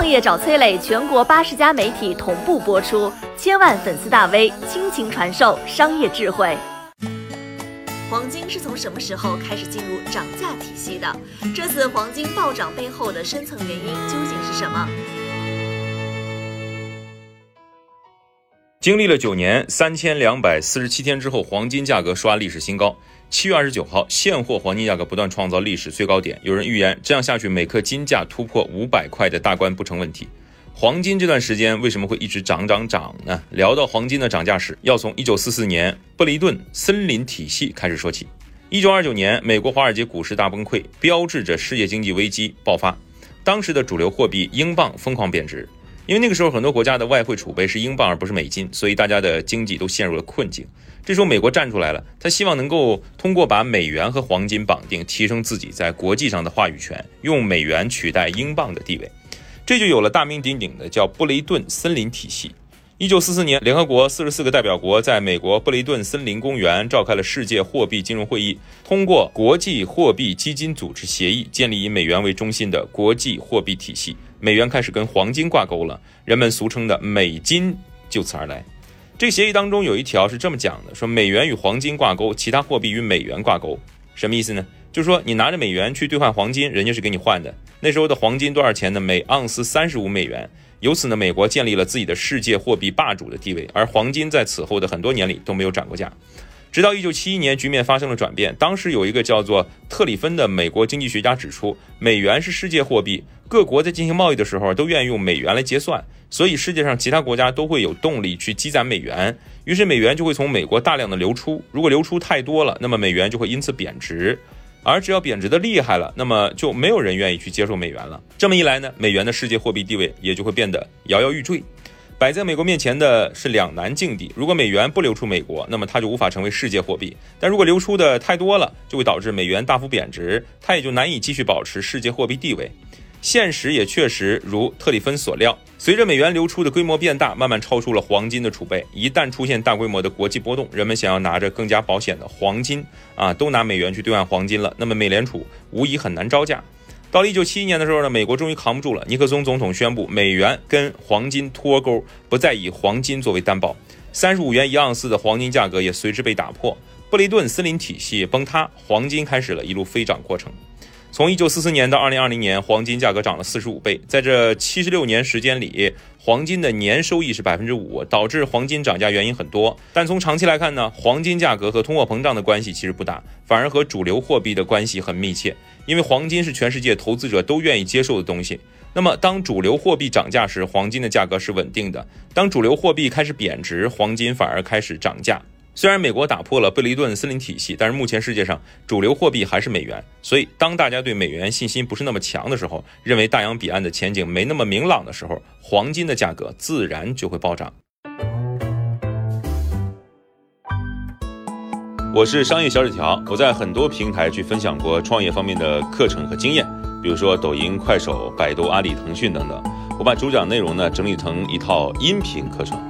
创业找崔磊，全国八十家媒体同步播出，千万粉丝大 V 倾情传授商业智慧。黄金是从什么时候开始进入涨价体系的？这次黄金暴涨背后的深层原因究竟是什么？经历了九年三千两百四十七天之后，黄金价格刷历史新高。七月二十九号，现货黄金价格不断创造历史最高点。有人预言，这样下去，每克金价突破五百块的大关不成问题。黄金这段时间为什么会一直涨涨涨呢？聊到黄金的涨价史，要从一九四四年布雷顿森林体系开始说起。一九二九年，美国华尔街股市大崩溃，标志着世界经济危机爆发。当时的主流货币英镑疯狂贬值。因为那个时候很多国家的外汇储备是英镑而不是美金，所以大家的经济都陷入了困境。这时候美国站出来了，他希望能够通过把美元和黄金绑定，提升自己在国际上的话语权，用美元取代英镑的地位。这就有了大名鼎鼎的叫布雷顿森林体系。一九四四年，联合国四十四个代表国在美国布雷顿森林公园召开了世界货币金融会议，通过国际货币基金组织协议，建立以美元为中心的国际货币体系。美元开始跟黄金挂钩了，人们俗称的美金就此而来。这个协议当中有一条是这么讲的：说美元与黄金挂钩，其他货币与美元挂钩。什么意思呢？就是说你拿着美元去兑换黄金，人家是给你换的。那时候的黄金多少钱呢？每盎司三十五美元。由此呢，美国建立了自己的世界货币霸主的地位，而黄金在此后的很多年里都没有涨过价。直到一九七一年，局面发生了转变。当时有一个叫做特里芬的美国经济学家指出，美元是世界货币，各国在进行贸易的时候都愿意用美元来结算，所以世界上其他国家都会有动力去积攒美元，于是美元就会从美国大量的流出。如果流出太多了，那么美元就会因此贬值，而只要贬值的厉害了，那么就没有人愿意去接受美元了。这么一来呢，美元的世界货币地位也就会变得摇摇欲坠。摆在美国面前的是两难境地：如果美元不流出美国，那么它就无法成为世界货币；但如果流出的太多了，就会导致美元大幅贬值，它也就难以继续保持世界货币地位。现实也确实如特里芬所料，随着美元流出的规模变大，慢慢超出了黄金的储备。一旦出现大规模的国际波动，人们想要拿着更加保险的黄金啊，都拿美元去兑换黄金了，那么美联储无疑很难招架。到了一九七一年的时候呢，美国终于扛不住了。尼克松总统宣布，美元跟黄金脱钩，不再以黄金作为担保，三十五元一盎司的黄金价格也随之被打破。布雷顿森林体系崩塌，黄金开始了一路飞涨过程。从一九四四年到二零二零年，黄金价格涨了四十五倍。在这七十六年时间里，黄金的年收益是百分之五，导致黄金涨价原因很多。但从长期来看呢，黄金价格和通货膨胀的关系其实不大，反而和主流货币的关系很密切。因为黄金是全世界投资者都愿意接受的东西。那么，当主流货币涨价时，黄金的价格是稳定的；当主流货币开始贬值，黄金反而开始涨价。虽然美国打破了贝雷顿森林体系，但是目前世界上主流货币还是美元。所以，当大家对美元信心不是那么强的时候，认为大洋彼岸的前景没那么明朗的时候，黄金的价格自然就会暴涨。我是商业小纸条，我在很多平台去分享过创业方面的课程和经验，比如说抖音、快手、百度、阿里、腾讯等等。我把主讲内容呢整理成一套音频课程。